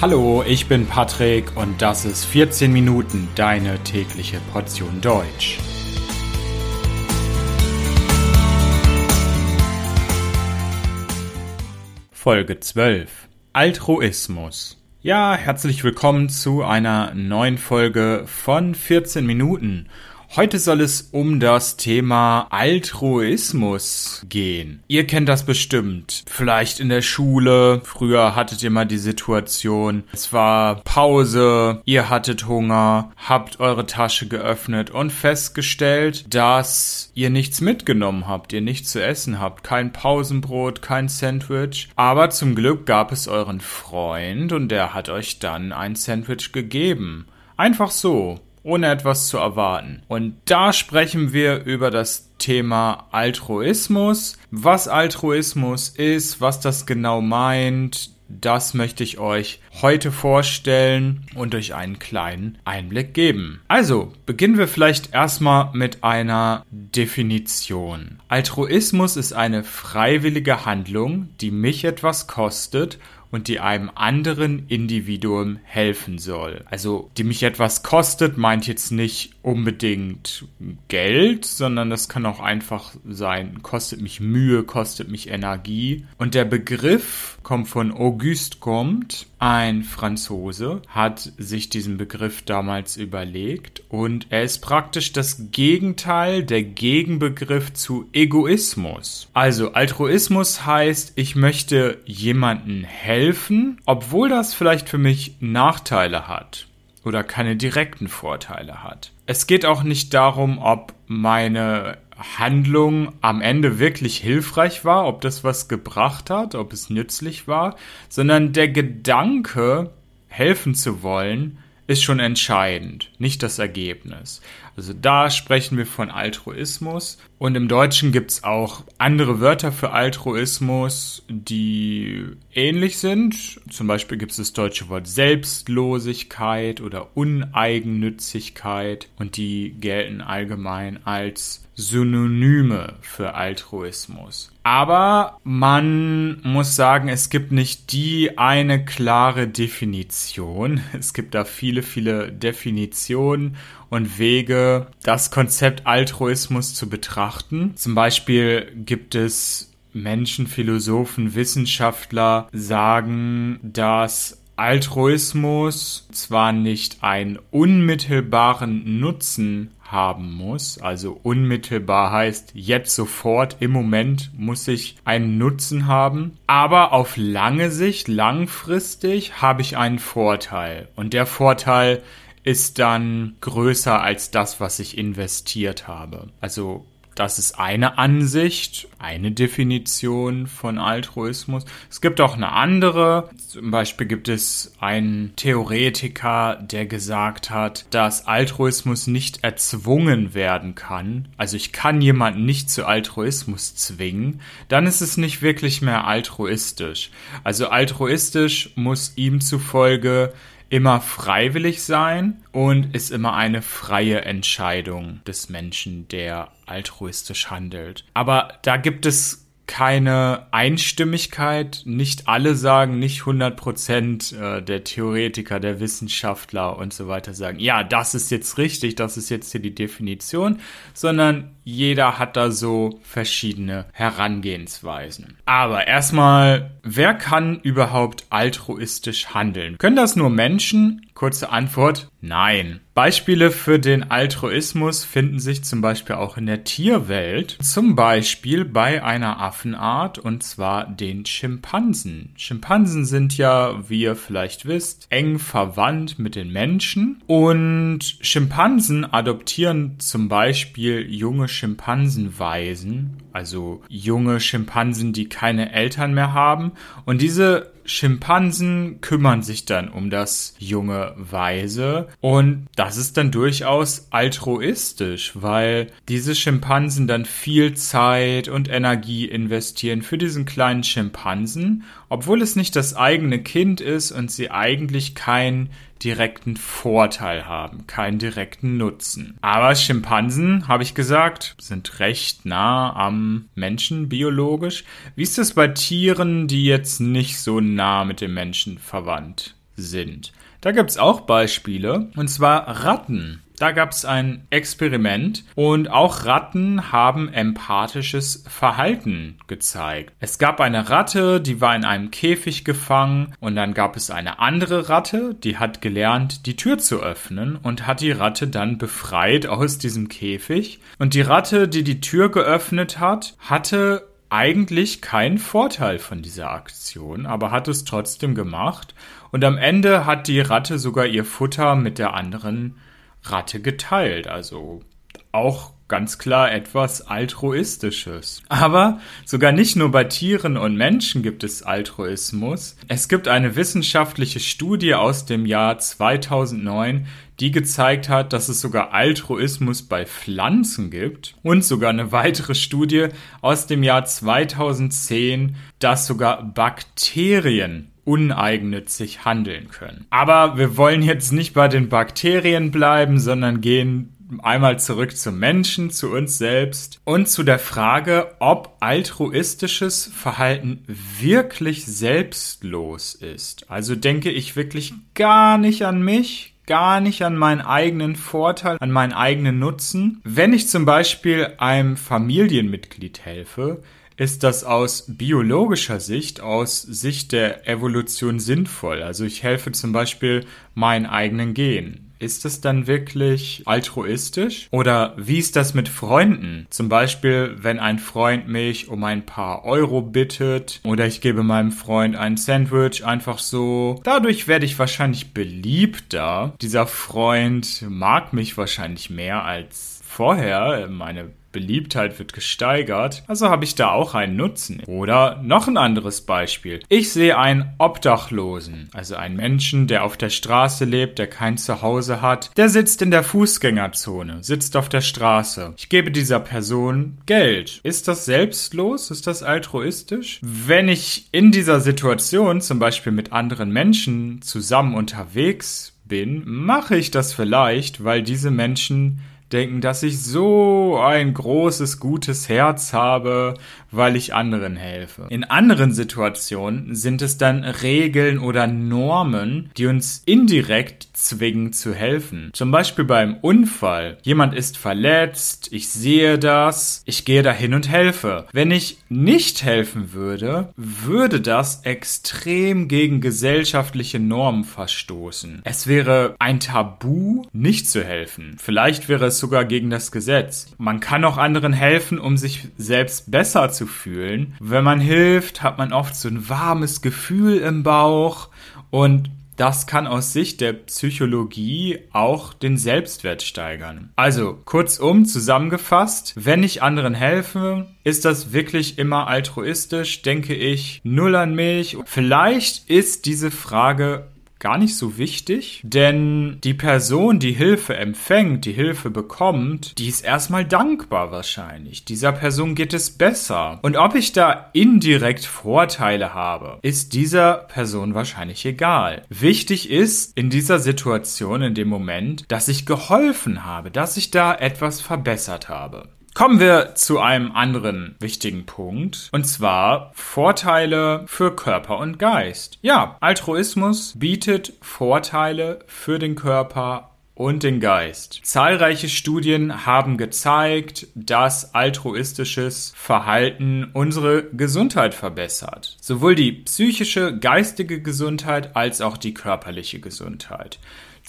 Hallo, ich bin Patrick und das ist 14 Minuten deine tägliche Portion Deutsch. Folge 12 Altruismus. Ja, herzlich willkommen zu einer neuen Folge von 14 Minuten. Heute soll es um das Thema Altruismus gehen. Ihr kennt das bestimmt. Vielleicht in der Schule. Früher hattet ihr mal die Situation, es war Pause, ihr hattet Hunger, habt eure Tasche geöffnet und festgestellt, dass ihr nichts mitgenommen habt, ihr nichts zu essen habt. Kein Pausenbrot, kein Sandwich. Aber zum Glück gab es euren Freund und der hat euch dann ein Sandwich gegeben. Einfach so ohne etwas zu erwarten. Und da sprechen wir über das Thema Altruismus. Was Altruismus ist, was das genau meint, das möchte ich euch heute vorstellen und euch einen kleinen Einblick geben. Also, beginnen wir vielleicht erstmal mit einer Definition. Altruismus ist eine freiwillige Handlung, die mich etwas kostet und die einem anderen Individuum helfen soll. Also, die mich etwas kostet, meint jetzt nicht unbedingt Geld, sondern das kann auch einfach sein, kostet mich Mühe, kostet mich Energie. Und der Begriff kommt von Auguste Comte, ein Franzose, hat sich diesen Begriff damals überlegt und er ist praktisch das Gegenteil, der Gegenbegriff zu Egoismus. Also Altruismus heißt, ich möchte jemanden helfen, obwohl das vielleicht für mich Nachteile hat oder keine direkten Vorteile hat. Es geht auch nicht darum, ob meine Handlung am Ende wirklich hilfreich war, ob das was gebracht hat, ob es nützlich war, sondern der Gedanke, helfen zu wollen, ist schon entscheidend, nicht das Ergebnis. Also da sprechen wir von Altruismus und im Deutschen gibt's auch andere Wörter für Altruismus, die ähnlich sind. Zum Beispiel gibt es das deutsche Wort Selbstlosigkeit oder Uneigennützigkeit und die gelten allgemein als Synonyme für Altruismus. Aber man muss sagen, es gibt nicht die eine klare Definition. Es gibt da viele, viele Definitionen und Wege, das Konzept Altruismus zu betrachten. Zum Beispiel gibt es Menschen, Philosophen, Wissenschaftler sagen, dass Altruismus zwar nicht einen unmittelbaren Nutzen haben muss. Also unmittelbar heißt jetzt sofort, im Moment muss ich einen Nutzen haben. Aber auf lange Sicht, langfristig habe ich einen Vorteil. Und der Vorteil ist dann größer als das, was ich investiert habe. Also das ist eine Ansicht, eine Definition von Altruismus. Es gibt auch eine andere. Zum Beispiel gibt es einen Theoretiker, der gesagt hat, dass Altruismus nicht erzwungen werden kann. Also ich kann jemanden nicht zu Altruismus zwingen. Dann ist es nicht wirklich mehr altruistisch. Also altruistisch muss ihm zufolge immer freiwillig sein und ist immer eine freie Entscheidung des Menschen, der altruistisch handelt. Aber da gibt es keine Einstimmigkeit. Nicht alle sagen, nicht 100 Prozent äh, der Theoretiker, der Wissenschaftler und so weiter sagen, ja, das ist jetzt richtig, das ist jetzt hier die Definition, sondern jeder hat da so verschiedene Herangehensweisen. Aber erstmal, wer kann überhaupt altruistisch handeln? Können das nur Menschen? Kurze Antwort, nein. Beispiele für den Altruismus finden sich zum Beispiel auch in der Tierwelt. Zum Beispiel bei einer Affenart und zwar den Schimpansen. Schimpansen sind ja, wie ihr vielleicht wisst, eng verwandt mit den Menschen und Schimpansen adoptieren zum Beispiel junge Schimpansenwaisen, also junge Schimpansen, die keine Eltern mehr haben und diese Schimpansen kümmern sich dann um das junge Weise. Und das ist dann durchaus altruistisch, weil diese Schimpansen dann viel Zeit und Energie investieren für diesen kleinen Schimpansen, obwohl es nicht das eigene Kind ist und sie eigentlich kein direkten Vorteil haben, keinen direkten Nutzen. Aber Schimpansen, habe ich gesagt, sind recht nah am Menschen biologisch. Wie ist es bei Tieren, die jetzt nicht so nah mit dem Menschen verwandt sind. Da gibt es auch Beispiele, und zwar Ratten. Da gab es ein Experiment und auch Ratten haben empathisches Verhalten gezeigt. Es gab eine Ratte, die war in einem Käfig gefangen und dann gab es eine andere Ratte, die hat gelernt, die Tür zu öffnen und hat die Ratte dann befreit aus diesem Käfig. Und die Ratte, die die Tür geöffnet hat, hatte eigentlich keinen Vorteil von dieser Aktion, aber hat es trotzdem gemacht. Und am Ende hat die Ratte sogar ihr Futter mit der anderen Ratte geteilt. Also auch ganz klar etwas Altruistisches. Aber sogar nicht nur bei Tieren und Menschen gibt es Altruismus. Es gibt eine wissenschaftliche Studie aus dem Jahr 2009, die gezeigt hat, dass es sogar Altruismus bei Pflanzen gibt. Und sogar eine weitere Studie aus dem Jahr 2010, dass sogar Bakterien uneigennützig handeln können. Aber wir wollen jetzt nicht bei den Bakterien bleiben, sondern gehen einmal zurück zum Menschen, zu uns selbst und zu der Frage, ob altruistisches Verhalten wirklich selbstlos ist. Also denke ich wirklich gar nicht an mich, gar nicht an meinen eigenen Vorteil, an meinen eigenen Nutzen. Wenn ich zum Beispiel einem Familienmitglied helfe, ist das aus biologischer Sicht, aus Sicht der Evolution sinnvoll. Also ich helfe zum Beispiel meinen eigenen Gen. Ist es dann wirklich altruistisch? Oder wie ist das mit Freunden? Zum Beispiel, wenn ein Freund mich um ein paar Euro bittet oder ich gebe meinem Freund ein Sandwich einfach so. Dadurch werde ich wahrscheinlich beliebter. Dieser Freund mag mich wahrscheinlich mehr als vorher. Meine Beliebtheit wird gesteigert, also habe ich da auch einen Nutzen. Oder noch ein anderes Beispiel. Ich sehe einen Obdachlosen, also einen Menschen, der auf der Straße lebt, der kein Zuhause hat, der sitzt in der Fußgängerzone, sitzt auf der Straße. Ich gebe dieser Person Geld. Ist das selbstlos? Ist das altruistisch? Wenn ich in dieser Situation zum Beispiel mit anderen Menschen zusammen unterwegs bin, mache ich das vielleicht, weil diese Menschen denken, dass ich so ein großes, gutes Herz habe, weil ich anderen helfe. In anderen Situationen sind es dann Regeln oder Normen, die uns indirekt zwingen zu helfen. Zum Beispiel beim Unfall. Jemand ist verletzt, ich sehe das, ich gehe dahin und helfe. Wenn ich nicht helfen würde, würde das extrem gegen gesellschaftliche Normen verstoßen. Es wäre ein Tabu, nicht zu helfen. Vielleicht wäre es sogar gegen das Gesetz. Man kann auch anderen helfen, um sich selbst besser zu fühlen. Wenn man hilft, hat man oft so ein warmes Gefühl im Bauch und das kann aus Sicht der Psychologie auch den Selbstwert steigern. Also, kurzum zusammengefasst, wenn ich anderen helfe, ist das wirklich immer altruistisch, denke ich, null an mich. Vielleicht ist diese Frage gar nicht so wichtig, denn die Person, die Hilfe empfängt, die Hilfe bekommt, die ist erstmal dankbar wahrscheinlich. Dieser Person geht es besser. Und ob ich da indirekt Vorteile habe, ist dieser Person wahrscheinlich egal. Wichtig ist in dieser Situation, in dem Moment, dass ich geholfen habe, dass ich da etwas verbessert habe. Kommen wir zu einem anderen wichtigen Punkt, und zwar Vorteile für Körper und Geist. Ja, Altruismus bietet Vorteile für den Körper und den Geist. Zahlreiche Studien haben gezeigt, dass altruistisches Verhalten unsere Gesundheit verbessert. Sowohl die psychische, geistige Gesundheit als auch die körperliche Gesundheit.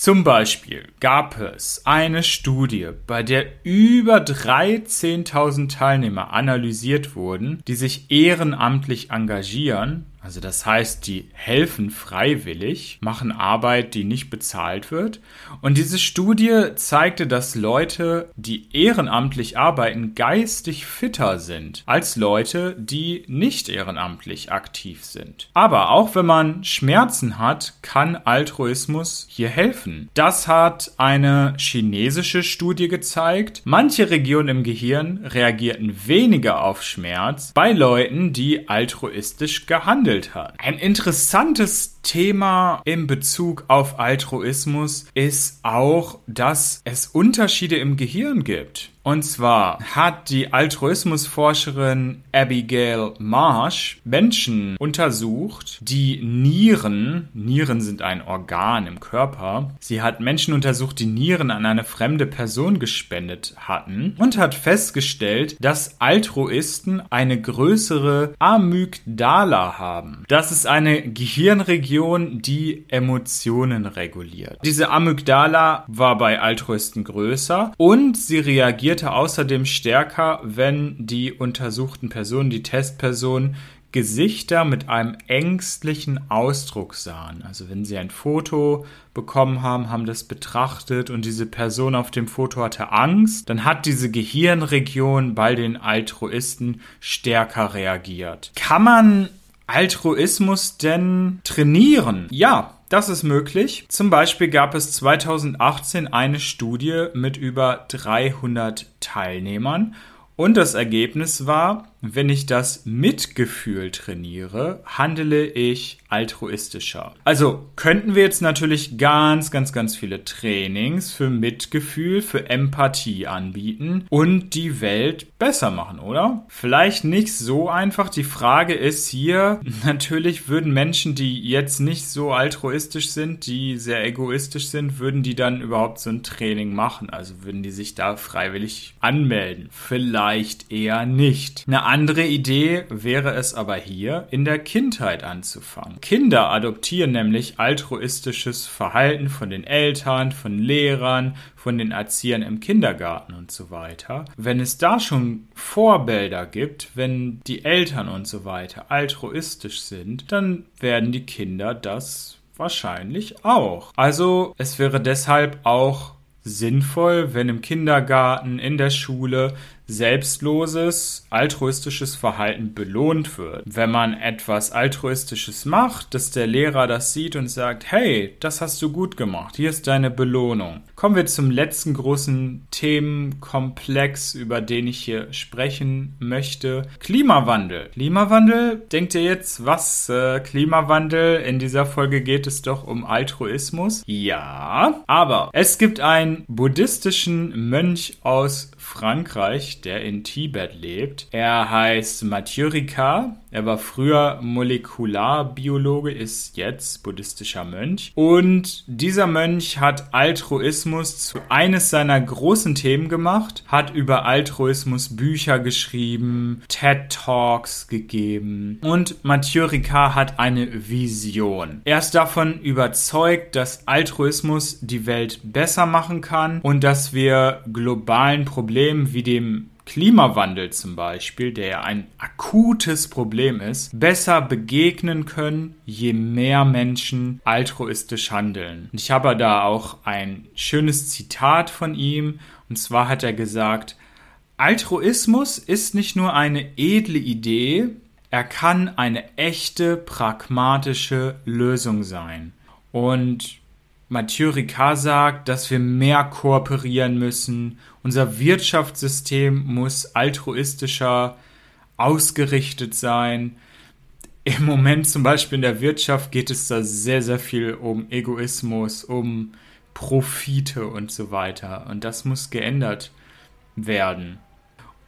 Zum Beispiel gab es eine Studie, bei der über 13.000 Teilnehmer analysiert wurden, die sich ehrenamtlich engagieren also das heißt, die helfen freiwillig, machen Arbeit, die nicht bezahlt wird. Und diese Studie zeigte, dass Leute, die ehrenamtlich arbeiten, geistig fitter sind als Leute, die nicht ehrenamtlich aktiv sind. Aber auch wenn man Schmerzen hat, kann Altruismus hier helfen. Das hat eine chinesische Studie gezeigt. Manche Regionen im Gehirn reagierten weniger auf Schmerz bei Leuten, die altruistisch gehandelt entwickelt hat. Ein interessantes Thema in Bezug auf Altruismus ist auch, dass es Unterschiede im Gehirn gibt. Und zwar hat die Altruismusforscherin Abigail Marsh Menschen untersucht, die Nieren, Nieren sind ein Organ im Körper, sie hat Menschen untersucht, die Nieren an eine fremde Person gespendet hatten und hat festgestellt, dass Altruisten eine größere Amygdala haben. Das ist eine Gehirnregion, die Emotionen reguliert. Diese Amygdala war bei Altruisten größer und sie reagierte außerdem stärker, wenn die untersuchten Personen, die Testpersonen, Gesichter mit einem ängstlichen Ausdruck sahen. Also wenn sie ein Foto bekommen haben, haben das betrachtet und diese Person auf dem Foto hatte Angst, dann hat diese Gehirnregion bei den Altruisten stärker reagiert. Kann man Altruismus denn trainieren? Ja, das ist möglich. Zum Beispiel gab es 2018 eine Studie mit über 300 Teilnehmern und das Ergebnis war, wenn ich das Mitgefühl trainiere, handele ich altruistischer. Also könnten wir jetzt natürlich ganz, ganz, ganz viele Trainings für Mitgefühl, für Empathie anbieten und die Welt besser machen, oder? Vielleicht nicht so einfach. Die Frage ist hier, natürlich würden Menschen, die jetzt nicht so altruistisch sind, die sehr egoistisch sind, würden die dann überhaupt so ein Training machen? Also würden die sich da freiwillig anmelden? Vielleicht eher nicht. Eine andere Idee wäre es aber hier, in der Kindheit anzufangen. Kinder adoptieren nämlich altruistisches Verhalten von den Eltern, von Lehrern, von den Erziehern im Kindergarten und so weiter. Wenn es da schon Vorbilder gibt, wenn die Eltern und so weiter altruistisch sind, dann werden die Kinder das wahrscheinlich auch. Also es wäre deshalb auch sinnvoll, wenn im Kindergarten, in der Schule selbstloses, altruistisches Verhalten belohnt wird. Wenn man etwas altruistisches macht, dass der Lehrer das sieht und sagt, hey, das hast du gut gemacht, hier ist deine Belohnung. Kommen wir zum letzten großen Themenkomplex, über den ich hier sprechen möchte. Klimawandel. Klimawandel, denkt ihr jetzt, was? Äh, Klimawandel? In dieser Folge geht es doch um Altruismus. Ja, aber es gibt einen buddhistischen Mönch aus Frankreich, der in Tibet lebt. Er heißt Mathieu Ricard. Er war früher Molekularbiologe, ist jetzt buddhistischer Mönch. Und dieser Mönch hat Altruismus zu eines seiner großen Themen gemacht, hat über Altruismus Bücher geschrieben, TED Talks gegeben. Und Mathieu Ricard hat eine Vision. Er ist davon überzeugt, dass Altruismus die Welt besser machen kann und dass wir globalen Problemen wie dem Klimawandel zum Beispiel, der ja ein akutes Problem ist, besser begegnen können, je mehr Menschen altruistisch handeln. Und ich habe da auch ein schönes Zitat von ihm, und zwar hat er gesagt, Altruismus ist nicht nur eine edle Idee, er kann eine echte pragmatische Lösung sein. Und Mathieu Ricard sagt, dass wir mehr kooperieren müssen. Unser Wirtschaftssystem muss altruistischer ausgerichtet sein. Im Moment zum Beispiel in der Wirtschaft geht es da sehr, sehr viel um Egoismus, um Profite und so weiter. Und das muss geändert werden.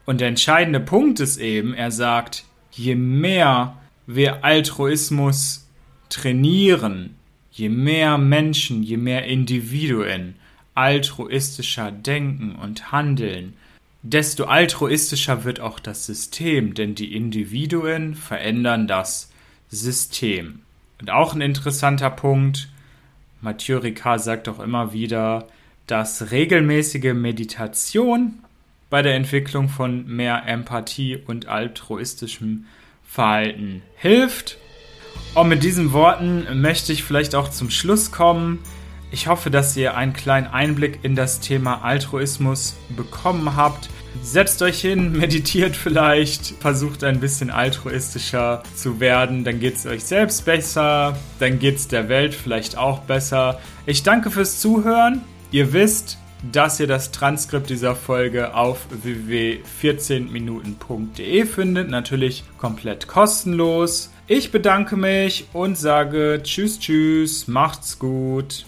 Und der entscheidende Punkt ist eben, er sagt, je mehr wir Altruismus trainieren, Je mehr Menschen, je mehr Individuen altruistischer denken und handeln, desto altruistischer wird auch das System, denn die Individuen verändern das System. Und auch ein interessanter Punkt, Mathieu Ricard sagt auch immer wieder, dass regelmäßige Meditation bei der Entwicklung von mehr Empathie und altruistischem Verhalten hilft. Und mit diesen Worten möchte ich vielleicht auch zum Schluss kommen. Ich hoffe, dass ihr einen kleinen Einblick in das Thema Altruismus bekommen habt. Setzt euch hin, meditiert vielleicht, versucht ein bisschen altruistischer zu werden, dann geht es euch selbst besser, dann geht es der Welt vielleicht auch besser. Ich danke fürs Zuhören. Ihr wisst, dass ihr das Transkript dieser Folge auf www.14minuten.de findet, natürlich komplett kostenlos. Ich bedanke mich und sage Tschüss, Tschüss, macht's gut.